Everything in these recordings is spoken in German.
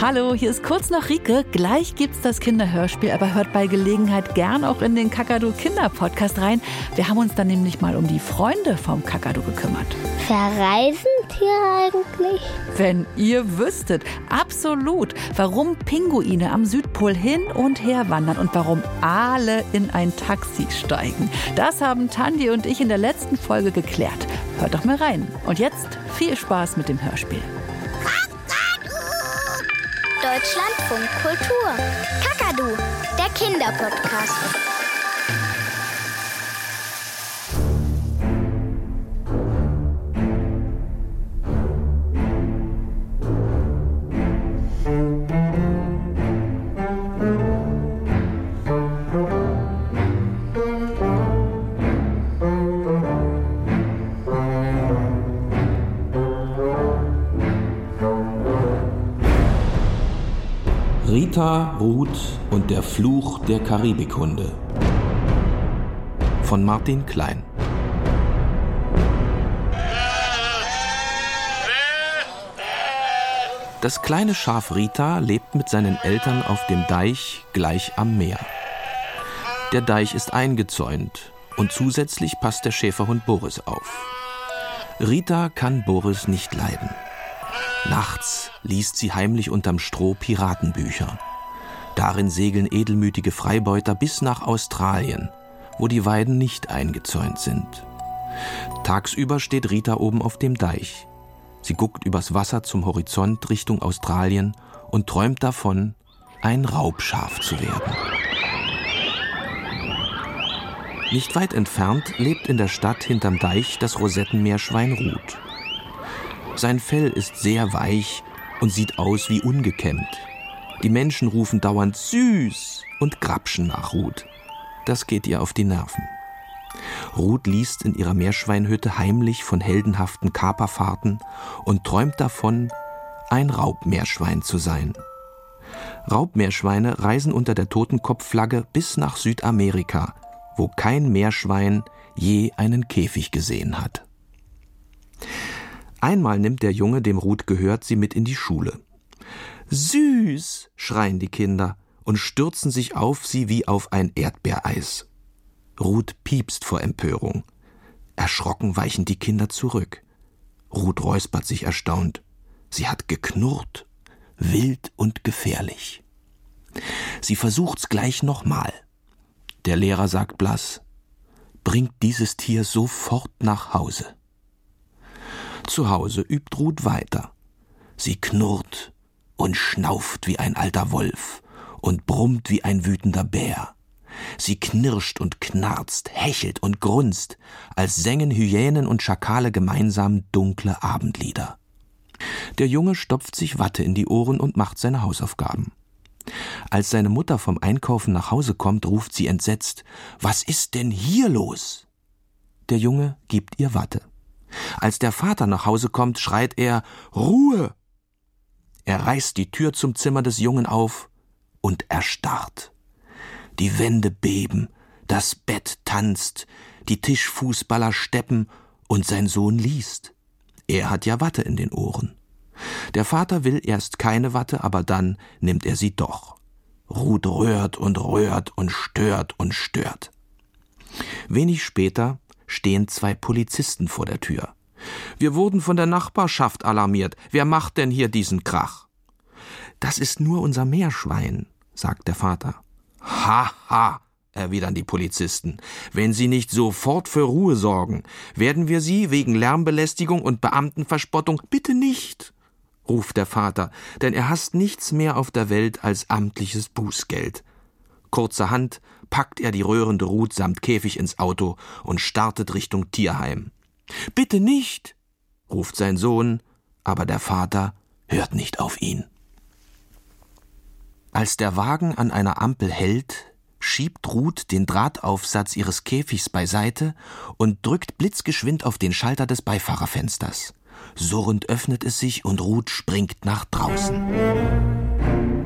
Hallo, hier ist kurz noch Rike. Gleich gibt's das Kinderhörspiel, aber hört bei Gelegenheit gern auch in den Kakadu Kinder Podcast rein. Wir haben uns dann nämlich mal um die Freunde vom Kakadu gekümmert. Verreisen Tiere eigentlich? Wenn ihr wüsstet, absolut, warum Pinguine am Südpol hin und her wandern und warum alle in ein Taxi steigen. Das haben Tandi und ich in der letzten Folge geklärt. Hört doch mal rein. Und jetzt viel Spaß mit dem Hörspiel. Deutschlandfunk Kultur. Kakadu, der Kinderpodcast. Ruth und der Fluch der Karibikhunde von Martin Klein. Das kleine Schaf Rita lebt mit seinen Eltern auf dem Deich gleich am Meer. Der Deich ist eingezäunt und zusätzlich passt der Schäferhund Boris auf. Rita kann Boris nicht leiden. Nachts liest sie heimlich unterm Stroh Piratenbücher. Darin segeln edelmütige Freibeuter bis nach Australien, wo die Weiden nicht eingezäunt sind. Tagsüber steht Rita oben auf dem Deich. Sie guckt übers Wasser zum Horizont Richtung Australien und träumt davon, ein Raubschaf zu werden. Nicht weit entfernt lebt in der Stadt hinterm Deich das Rosettenmeerschwein Ruth. Sein Fell ist sehr weich und sieht aus wie ungekämmt. Die Menschen rufen dauernd süß und grapschen nach Ruth. Das geht ihr auf die Nerven. Ruth liest in ihrer Meerschweinhütte heimlich von heldenhaften Kaperfahrten und träumt davon, ein Raubmeerschwein zu sein. Raubmeerschweine reisen unter der Totenkopfflagge bis nach Südamerika, wo kein Meerschwein je einen Käfig gesehen hat. Einmal nimmt der Junge, dem Ruth gehört, sie mit in die Schule. Süß, schreien die Kinder und stürzen sich auf sie wie auf ein Erdbeereis. Ruth piepst vor Empörung. Erschrocken weichen die Kinder zurück. Ruth räuspert sich erstaunt. Sie hat geknurrt, wild und gefährlich. Sie versucht's gleich nochmal. Der Lehrer sagt blass, bringt dieses Tier sofort nach Hause. Zu Hause übt Ruth weiter. Sie knurrt und schnauft wie ein alter Wolf und brummt wie ein wütender Bär. Sie knirscht und knarzt, hechelt und grunzt, als sängen Hyänen und Schakale gemeinsam dunkle Abendlieder. Der Junge stopft sich Watte in die Ohren und macht seine Hausaufgaben. Als seine Mutter vom Einkaufen nach Hause kommt, ruft sie entsetzt Was ist denn hier los? Der Junge gibt ihr Watte. Als der Vater nach Hause kommt, schreit er Ruhe. Er reißt die Tür zum Zimmer des Jungen auf und erstarrt. Die Wände beben, das Bett tanzt, die Tischfußballer steppen und sein Sohn liest. Er hat ja Watte in den Ohren. Der Vater will erst keine Watte, aber dann nimmt er sie doch. Ruth rührt und rührt und stört und stört. Wenig später stehen zwei Polizisten vor der Tür. Wir wurden von der Nachbarschaft alarmiert. Wer macht denn hier diesen Krach? Das ist nur unser Meerschwein, sagt der Vater. Ha, ha, erwidern die Polizisten. Wenn Sie nicht sofort für Ruhe sorgen, werden wir Sie wegen Lärmbelästigung und Beamtenverspottung bitte nicht, ruft der Vater, denn er hasst nichts mehr auf der Welt als amtliches Bußgeld. Kurzerhand packt er die röhrende Ruth samt Käfig ins Auto und startet Richtung Tierheim. Bitte nicht, ruft sein Sohn, aber der Vater hört nicht auf ihn. Als der Wagen an einer Ampel hält, schiebt Ruth den Drahtaufsatz ihres Käfigs beiseite und drückt blitzgeschwind auf den Schalter des Beifahrerfensters. Surrend öffnet es sich und Ruth springt nach draußen.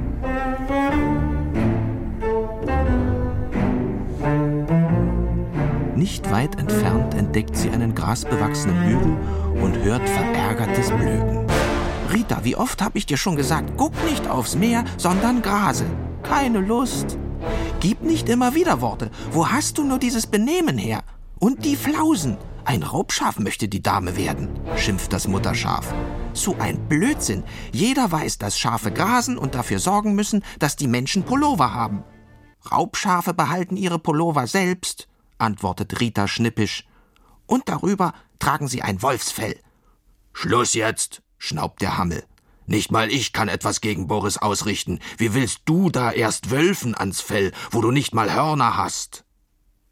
Nicht weit entfernt entdeckt sie einen grasbewachsenen Hügel und hört verärgertes Blöken. Rita, wie oft habe ich dir schon gesagt, guck nicht aufs Meer, sondern grase. Keine Lust. Gib nicht immer Widerworte. Wo hast du nur dieses Benehmen her? Und die Flausen. Ein Raubschaf möchte die Dame werden, schimpft das Mutterschaf. So ein Blödsinn. Jeder weiß, dass Schafe grasen und dafür sorgen müssen, dass die Menschen Pullover haben. Raubschafe behalten ihre Pullover selbst, antwortet Rita schnippisch. Und darüber tragen sie ein Wolfsfell. Schluss jetzt, schnaubt der Hammel. Nicht mal ich kann etwas gegen Boris ausrichten. Wie willst du da erst Wölfen ans Fell, wo du nicht mal Hörner hast?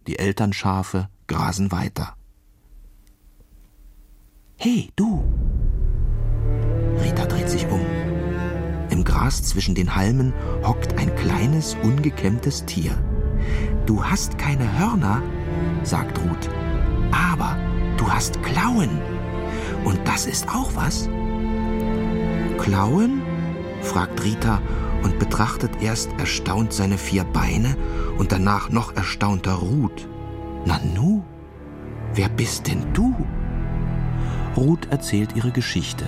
Die Elternschafe grasen weiter. Hey, du! Rita dreht sich um. Im Gras zwischen den Halmen hockt ein kleines, ungekämmtes Tier. Du hast keine Hörner, sagt Ruth, aber du hast Klauen. Und das ist auch was. Klauen? fragt Rita und betrachtet erst erstaunt seine vier Beine und danach noch erstaunter Ruth. Nanu, wer bist denn du? Ruth erzählt ihre Geschichte.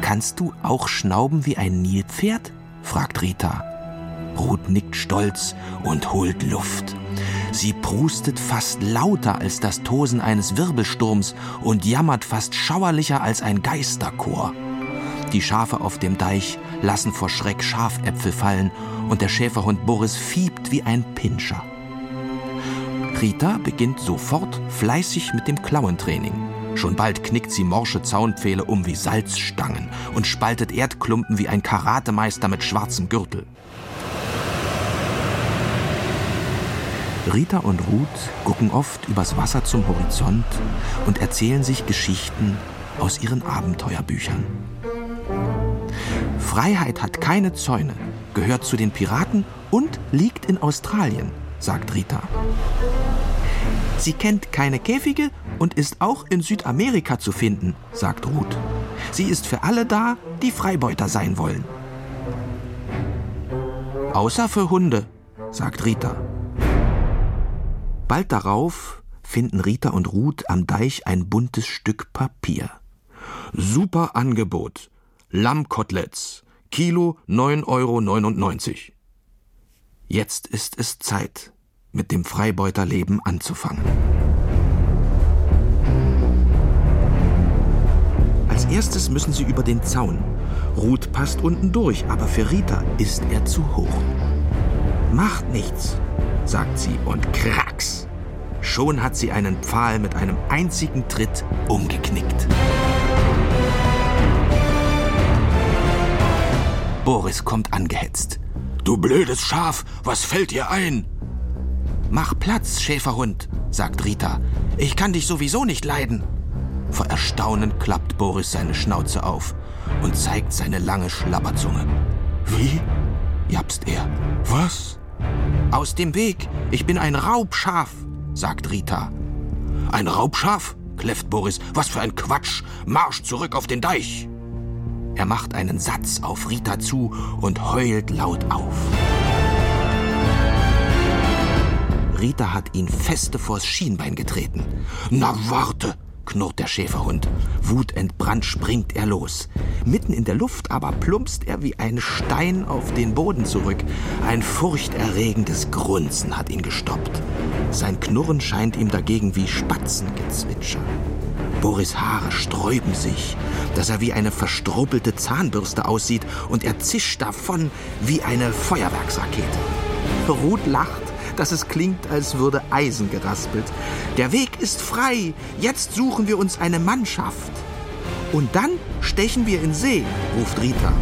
Kannst du auch schnauben wie ein Nilpferd? fragt Rita. Ruth nickt stolz und holt Luft. Sie prustet fast lauter als das Tosen eines Wirbelsturms und jammert fast schauerlicher als ein Geisterchor. Die Schafe auf dem Deich lassen vor Schreck Schafäpfel fallen und der Schäferhund Boris fiebt wie ein Pinscher. Rita beginnt sofort fleißig mit dem Klauentraining. Schon bald knickt sie morsche Zaunpfähle um wie Salzstangen und spaltet Erdklumpen wie ein Karatemeister mit schwarzem Gürtel. Rita und Ruth gucken oft übers Wasser zum Horizont und erzählen sich Geschichten aus ihren Abenteuerbüchern. Freiheit hat keine Zäune, gehört zu den Piraten und liegt in Australien, sagt Rita. Sie kennt keine Käfige und ist auch in Südamerika zu finden, sagt Ruth. Sie ist für alle da, die Freibeuter sein wollen. Außer für Hunde, sagt Rita. Bald darauf finden Rita und Ruth am Deich ein buntes Stück Papier. Super Angebot. Lammkoteletts. Kilo 9,99 Euro. Jetzt ist es Zeit, mit dem Freibeuterleben anzufangen. Als erstes müssen sie über den Zaun. Ruth passt unten durch, aber für Rita ist er zu hoch. Macht nichts, sagt sie und kracks. Schon hat sie einen Pfahl mit einem einzigen Tritt umgeknickt. Boris kommt angehetzt. Du blödes Schaf, was fällt dir ein? Mach Platz, Schäferhund, sagt Rita. Ich kann dich sowieso nicht leiden. Vor Erstaunen klappt Boris seine Schnauze auf und zeigt seine lange Schlabberzunge. Wie? japst er. Was? Aus dem Weg. Ich bin ein Raubschaf, sagt Rita. Ein Raubschaf? kläfft Boris. Was für ein Quatsch. Marsch zurück auf den Deich. Er macht einen Satz auf Rita zu und heult laut auf. Rita hat ihn feste vors Schienbein getreten. Na warte, knurrt der Schäferhund. Wutentbrannt springt er los. Mitten in der Luft aber plumpst er wie ein Stein auf den Boden zurück. Ein furchterregendes Grunzen hat ihn gestoppt. Sein Knurren scheint ihm dagegen wie Spatzengezwitscher. Boris Haare sträuben sich, dass er wie eine verstruppelte Zahnbürste aussieht und er zischt davon wie eine Feuerwerksrakete. Ruth lacht dass es klingt, als würde Eisen geraspelt. Der Weg ist frei. Jetzt suchen wir uns eine Mannschaft. Und dann stechen wir in See, ruft Rita.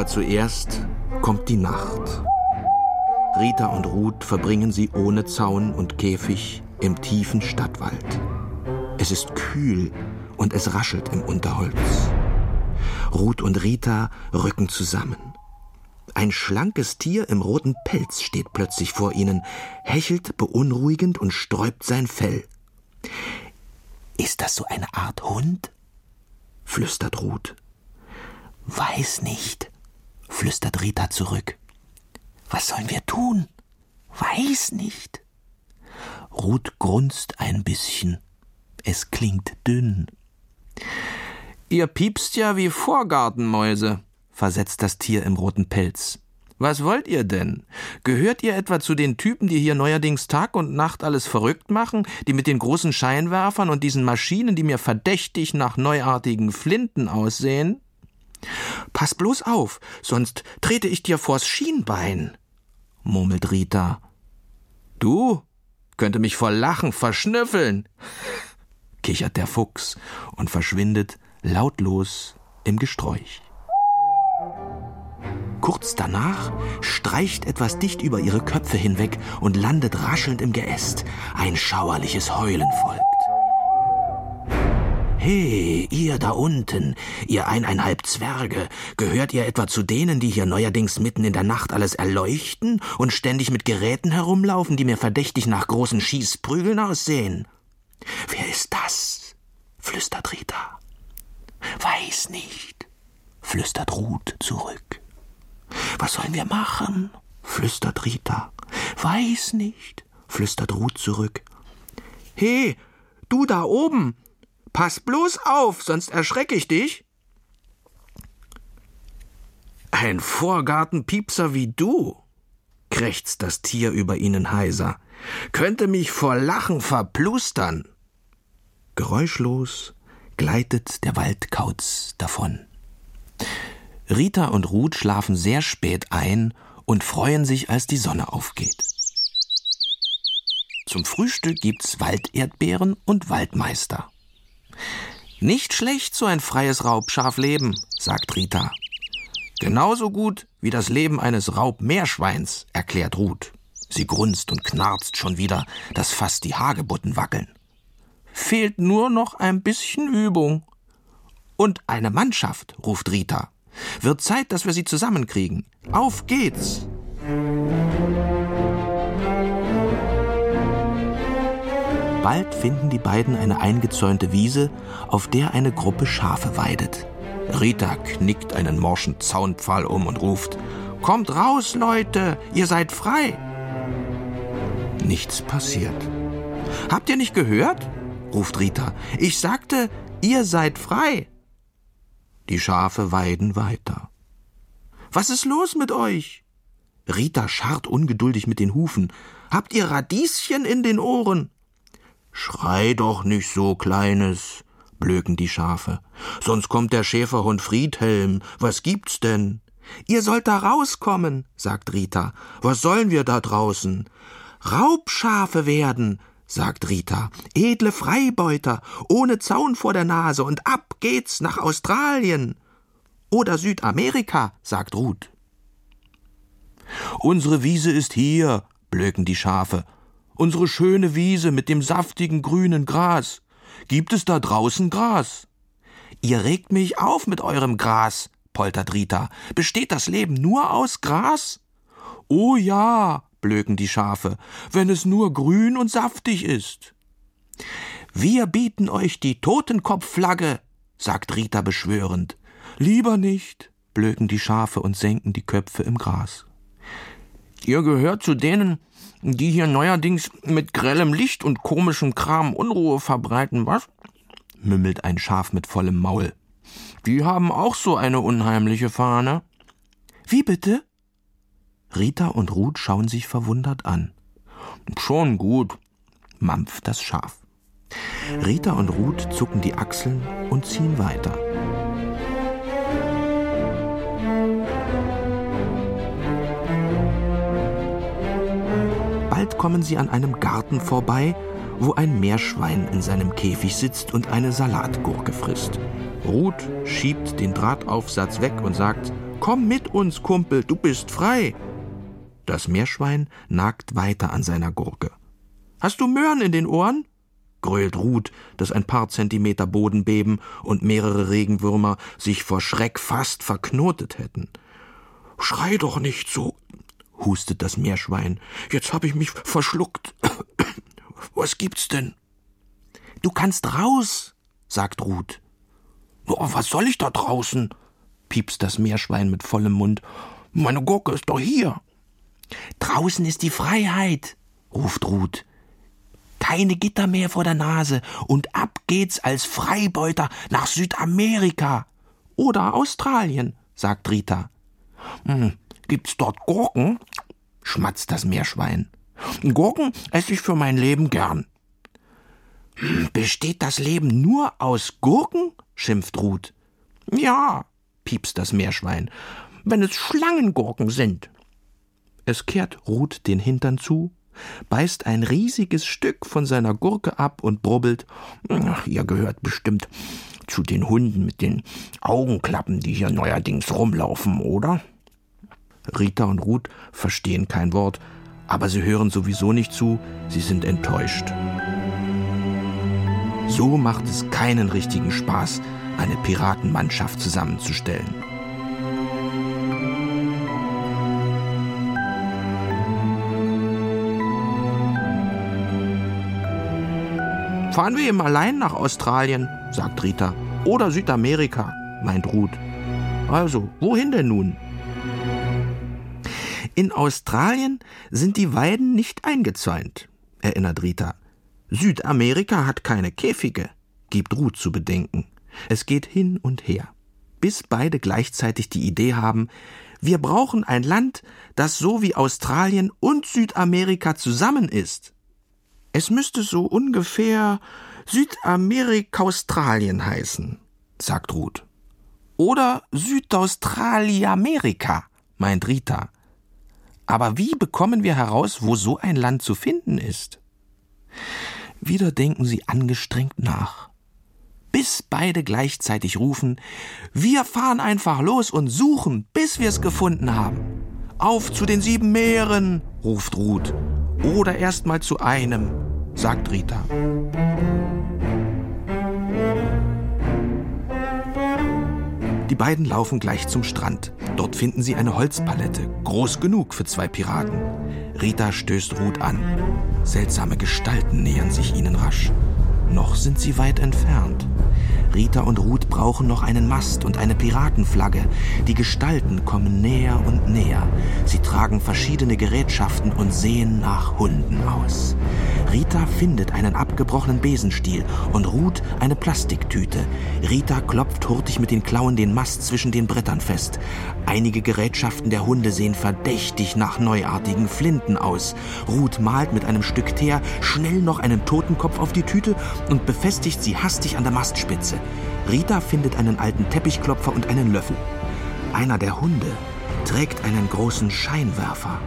Aber zuerst kommt die Nacht. Rita und Ruth verbringen sie ohne Zaun und Käfig im tiefen Stadtwald. Es ist kühl und es raschelt im Unterholz. Ruth und Rita rücken zusammen. Ein schlankes Tier im roten Pelz steht plötzlich vor ihnen, hechelt beunruhigend und sträubt sein Fell. Ist das so eine Art Hund? flüstert Ruth. Weiß nicht, flüstert Rita zurück. Was sollen wir tun? Weiß nicht. Ruth grunzt ein bisschen. Es klingt dünn. Ihr piepst ja wie Vorgartenmäuse, versetzt das Tier im roten Pelz. Was wollt ihr denn? Gehört ihr etwa zu den Typen, die hier neuerdings Tag und Nacht alles verrückt machen, die mit den großen Scheinwerfern und diesen Maschinen, die mir verdächtig nach neuartigen Flinten aussehen? Pass bloß auf, sonst trete ich dir vors Schienbein, murmelt Rita. Du könnte mich vor Lachen verschnüffeln, kichert der Fuchs und verschwindet lautlos im Gesträuch. Kurz danach streicht etwas dicht über ihre Köpfe hinweg und landet raschelnd im Geäst. Ein schauerliches Heulen folgt. He, ihr da unten, ihr eineinhalb Zwerge, gehört ihr etwa zu denen, die hier neuerdings mitten in der Nacht alles erleuchten und ständig mit Geräten herumlaufen, die mir verdächtig nach großen Schießprügeln aussehen? Wer ist das? flüstert Rita. Weiß nicht, flüstert Ruth zurück. Was sollen wir machen? flüstert Rita. Weiß nicht, flüstert Ruth zurück. He, du da oben, pass bloß auf, sonst erschrecke ich dich. Ein Vorgartenpiepser wie du, krächzt das Tier über ihnen heiser, könnte mich vor Lachen verplustern. Geräuschlos gleitet der Waldkauz davon. Rita und Ruth schlafen sehr spät ein und freuen sich, als die Sonne aufgeht. Zum Frühstück gibt's Walderdbeeren und Waldmeister. Nicht schlecht, so ein freies Raubschafleben, sagt Rita. Genauso gut wie das Leben eines Raubmeerschweins, erklärt Ruth. Sie grunzt und knarzt schon wieder, dass fast die Hagebutten wackeln. Fehlt nur noch ein bisschen Übung. Und eine Mannschaft, ruft Rita. Wird Zeit, dass wir sie zusammenkriegen. Auf geht's! Bald finden die beiden eine eingezäunte Wiese, auf der eine Gruppe Schafe weidet. Rita knickt einen morschen Zaunpfahl um und ruft: Kommt raus, Leute, ihr seid frei! Nichts passiert. Habt ihr nicht gehört? ruft Rita. Ich sagte, ihr seid frei. Die Schafe weiden weiter. Was ist los mit euch? Rita scharrt ungeduldig mit den Hufen. Habt ihr Radieschen in den Ohren? Schrei doch nicht so, Kleines, blöken die Schafe. Sonst kommt der Schäferhund Friedhelm. Was gibt's denn? Ihr sollt da rauskommen, sagt Rita. Was sollen wir da draußen? Raubschafe werden, sagt Rita. Edle Freibeuter, ohne Zaun vor der Nase und ab geht's nach Australien. Oder Südamerika, sagt Ruth. Unsere Wiese ist hier, blöken die Schafe. Unsere schöne Wiese mit dem saftigen grünen Gras. Gibt es da draußen Gras? Ihr regt mich auf mit eurem Gras, poltert Rita. Besteht das Leben nur aus Gras? Oh ja, blöken die Schafe, wenn es nur grün und saftig ist. Wir bieten euch die Totenkopfflagge, sagt Rita beschwörend. Lieber nicht, blöken die Schafe und senken die Köpfe im Gras. Ihr gehört zu denen, die hier neuerdings mit grellem Licht und komischem Kram Unruhe verbreiten, was? mümmelt ein Schaf mit vollem Maul. Die haben auch so eine unheimliche Fahne. Wie bitte? Rita und Ruth schauen sich verwundert an. Schon gut, mampft das Schaf. Rita und Ruth zucken die Achseln und ziehen weiter. Bald kommen sie an einem Garten vorbei, wo ein Meerschwein in seinem Käfig sitzt und eine Salatgurke frisst. Ruth schiebt den Drahtaufsatz weg und sagt: Komm mit uns, Kumpel, du bist frei. Das Meerschwein nagt weiter an seiner Gurke. Hast du Möhren in den Ohren? grölt Ruth, dass ein paar Zentimeter Boden beben und mehrere Regenwürmer sich vor Schreck fast verknotet hätten. Schrei doch nicht so, hustet das Meerschwein. Jetzt hab ich mich verschluckt. Was gibt's denn? Du kannst raus, sagt Ruth. Oh, was soll ich da draußen? piepst das Meerschwein mit vollem Mund. Meine Gurke ist doch hier. Draußen ist die Freiheit, ruft Ruth. Keine Gitter mehr vor der Nase und ab geht's als Freibeuter nach Südamerika. Oder Australien, sagt Rita. Hm, gibt's dort Gurken? Schmatzt das Meerschwein. Gurken esse ich für mein Leben gern. Hm, besteht das Leben nur aus Gurken? schimpft Ruth. Ja, piepst das Meerschwein, wenn es Schlangengurken sind. Es kehrt Ruth den Hintern zu, beißt ein riesiges Stück von seiner Gurke ab und brubbelt. Ach, ihr gehört bestimmt zu den Hunden mit den Augenklappen, die hier neuerdings rumlaufen, oder? Rita und Ruth verstehen kein Wort, aber sie hören sowieso nicht zu, sie sind enttäuscht. So macht es keinen richtigen Spaß, eine Piratenmannschaft zusammenzustellen. Fahren wir eben allein nach Australien, sagt Rita. Oder Südamerika, meint Ruth. Also, wohin denn nun? In Australien sind die Weiden nicht eingezäunt, erinnert Rita. Südamerika hat keine Käfige, gibt Ruth zu bedenken. Es geht hin und her, bis beide gleichzeitig die Idee haben, wir brauchen ein Land, das so wie Australien und Südamerika zusammen ist. Es müsste so ungefähr Südamerika-Australien heißen, sagt Ruth. Oder Südaustraliamerika, meint Rita. Aber wie bekommen wir heraus, wo so ein Land zu finden ist? Wieder denken sie angestrengt nach bis beide gleichzeitig rufen, wir fahren einfach los und suchen, bis wir es gefunden haben. Auf zu den sieben Meeren, ruft Ruth. Oder erst mal zu einem, sagt Rita. Die beiden laufen gleich zum Strand. Dort finden sie eine Holzpalette, groß genug für zwei Piraten. Rita stößt Ruth an. Seltsame Gestalten nähern sich ihnen rasch. Noch sind sie weit entfernt. Rita und Ruth brauchen noch einen Mast und eine Piratenflagge. Die Gestalten kommen näher und näher. Sie tragen verschiedene Gerätschaften und sehen nach Hunden aus. Rita findet einen abgebrochenen Besenstiel und Ruth eine Plastiktüte. Rita klopft hurtig mit den Klauen den Mast zwischen den Brettern fest. Einige Gerätschaften der Hunde sehen verdächtig nach neuartigen Flinten aus. Ruth malt mit einem Stück Teer schnell noch einen Totenkopf auf die Tüte und befestigt sie hastig an der Mastspitze. Rita findet einen alten Teppichklopfer und einen Löffel. Einer der Hunde trägt einen großen Scheinwerfer,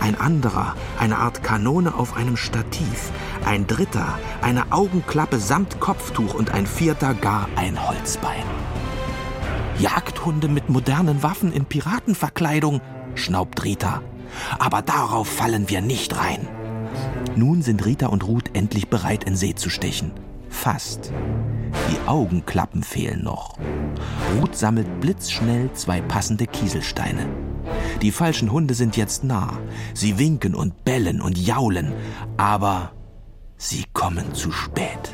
ein anderer eine Art Kanone auf einem Stativ, ein dritter eine Augenklappe samt Kopftuch und ein vierter gar ein Holzbein. Jagdhunde mit modernen Waffen in Piratenverkleidung, schnaubt Rita. Aber darauf fallen wir nicht rein. Nun sind Rita und Ruth endlich bereit, in See zu stechen. Fast. Die Augenklappen fehlen noch. Ruth sammelt blitzschnell zwei passende Kieselsteine. Die falschen Hunde sind jetzt nah. Sie winken und bellen und jaulen, aber sie kommen zu spät.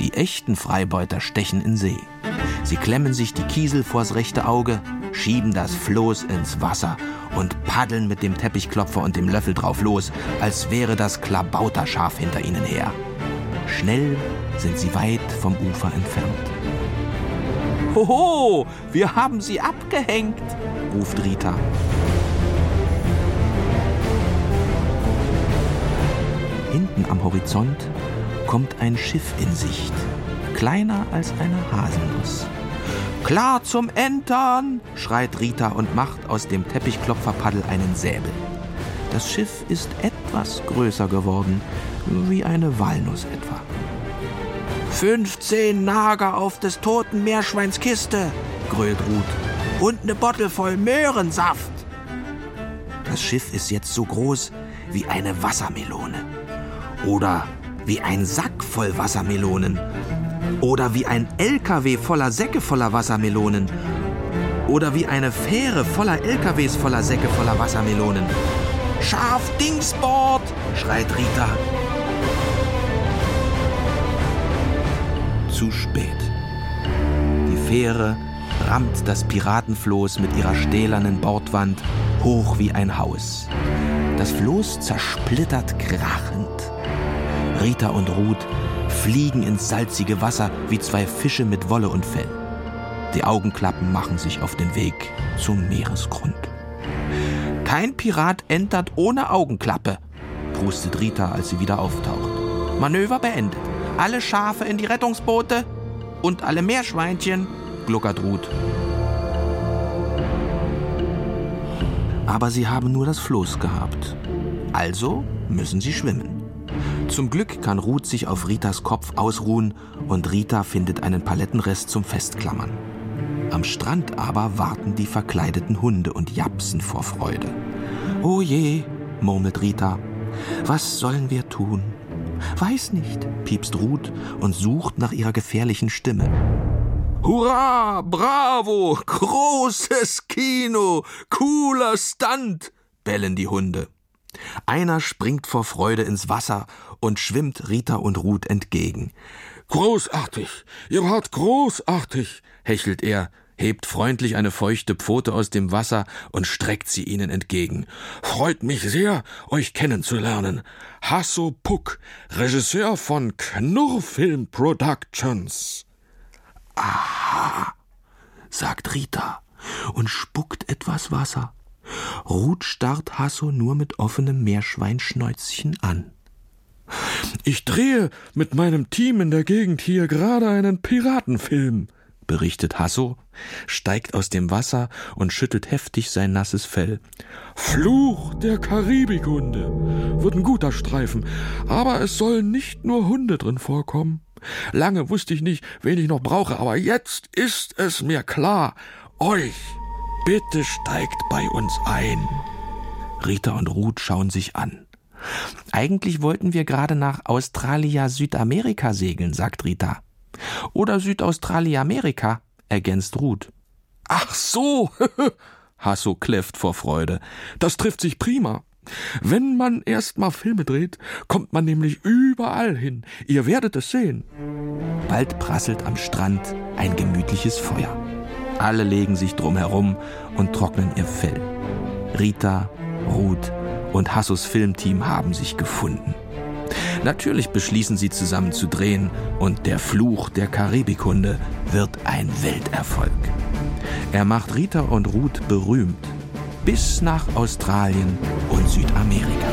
Die echten Freibeuter stechen in See. Sie klemmen sich die Kiesel vors rechte Auge, schieben das Floß ins Wasser und paddeln mit dem Teppichklopfer und dem Löffel drauf los, als wäre das Klabauterschaf hinter ihnen her. Schnell sind sie weit vom Ufer entfernt. Hoho, wir haben sie abgehängt, ruft Rita. Hinten am Horizont kommt ein Schiff in Sicht, kleiner als eine Haselnuss. Klar zum Entern, schreit Rita und macht aus dem Teppichklopferpaddel einen Säbel. Das Schiff ist etwas größer geworden, wie eine Walnuss etwa. 15 Nager auf des toten Meerschweins Kiste, grölt Ruth. Und ne Bottle voll Möhrensaft. Das Schiff ist jetzt so groß wie eine Wassermelone. Oder wie ein Sack voll Wassermelonen. Oder wie ein LKW voller Säcke voller Wassermelonen. Oder wie eine Fähre voller LKWs voller Säcke voller Wassermelonen. Scharf Dingsbord, schreit Rita. Zu spät. Die Fähre rammt das Piratenfloß mit ihrer stählernen Bordwand hoch wie ein Haus. Das Floß zersplittert krachend. Rita und Ruth fliegen ins salzige Wasser wie zwei Fische mit Wolle und Fell. Die Augenklappen machen sich auf den Weg zum Meeresgrund. Kein Pirat entert ohne Augenklappe, prustet Rita, als sie wieder auftaucht. Manöver beendet. Alle Schafe in die Rettungsboote und alle Meerschweinchen, gluckert Ruth. Aber sie haben nur das Floß gehabt. Also müssen sie schwimmen. Zum Glück kann Ruth sich auf Ritas Kopf ausruhen und Rita findet einen Palettenrest zum Festklammern. Am Strand aber warten die verkleideten Hunde und japsen vor Freude. Oh je, murmelt Rita, was sollen wir tun? Weiß nicht, piepst Ruth und sucht nach ihrer gefährlichen Stimme. Hurra, bravo, großes Kino, cooler Stunt, bellen die Hunde. Einer springt vor Freude ins Wasser und schwimmt Rita und Ruth entgegen. Großartig, ihr wart großartig, hechelt er, hebt freundlich eine feuchte Pfote aus dem Wasser und streckt sie ihnen entgegen. Freut mich sehr, euch kennenzulernen. Hasso Puck, Regisseur von Knurrfilm Productions. Aha, sagt Rita und spuckt etwas Wasser. Ruth starrt Hasso nur mit offenem Meerschweinschnäuzchen an. Ich drehe mit meinem Team in der Gegend hier gerade einen Piratenfilm, berichtet Hasso, steigt aus dem Wasser und schüttelt heftig sein nasses Fell. Fluch der Karibikhunde wird ein guter Streifen, aber es sollen nicht nur Hunde drin vorkommen. Lange wusste ich nicht, wen ich noch brauche, aber jetzt ist es mir klar. Euch Bitte steigt bei uns ein. Rita und Ruth schauen sich an. Eigentlich wollten wir gerade nach Australia Südamerika segeln, sagt Rita. Oder Südaustralia Amerika, ergänzt Ruth. Ach so, Hasso kläfft vor Freude. Das trifft sich prima. Wenn man erst mal Filme dreht, kommt man nämlich überall hin. Ihr werdet es sehen. Bald prasselt am Strand ein gemütliches Feuer. Alle legen sich drum herum und trocknen ihr Fell. Rita, Ruth und Hassos Filmteam haben sich gefunden. Natürlich beschließen sie zusammen zu drehen und der Fluch der Karibikhunde wird ein Welterfolg. Er macht Rita und Ruth berühmt bis nach Australien und Südamerika.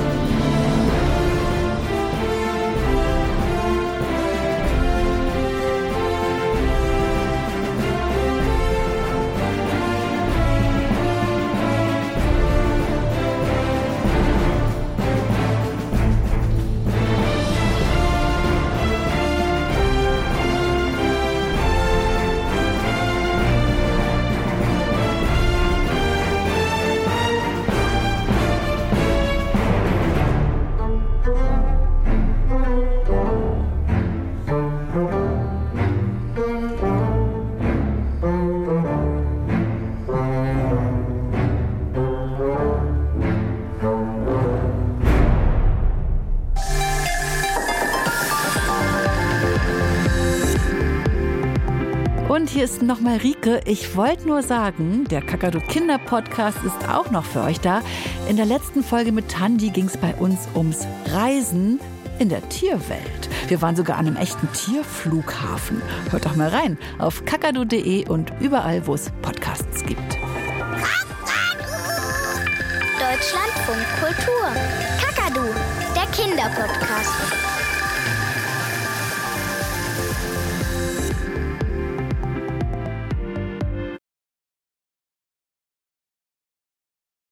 Hier ist nochmal Rike. Ich wollte nur sagen, der Kakadu Kinder Podcast ist auch noch für euch da. In der letzten Folge mit Tandi ging es bei uns ums Reisen in der Tierwelt. Wir waren sogar an einem echten Tierflughafen. Hört doch mal rein auf kakadu.de und überall, wo es Podcasts gibt. Deutschlandfunk Kultur. Kakadu, der Kinderpodcast.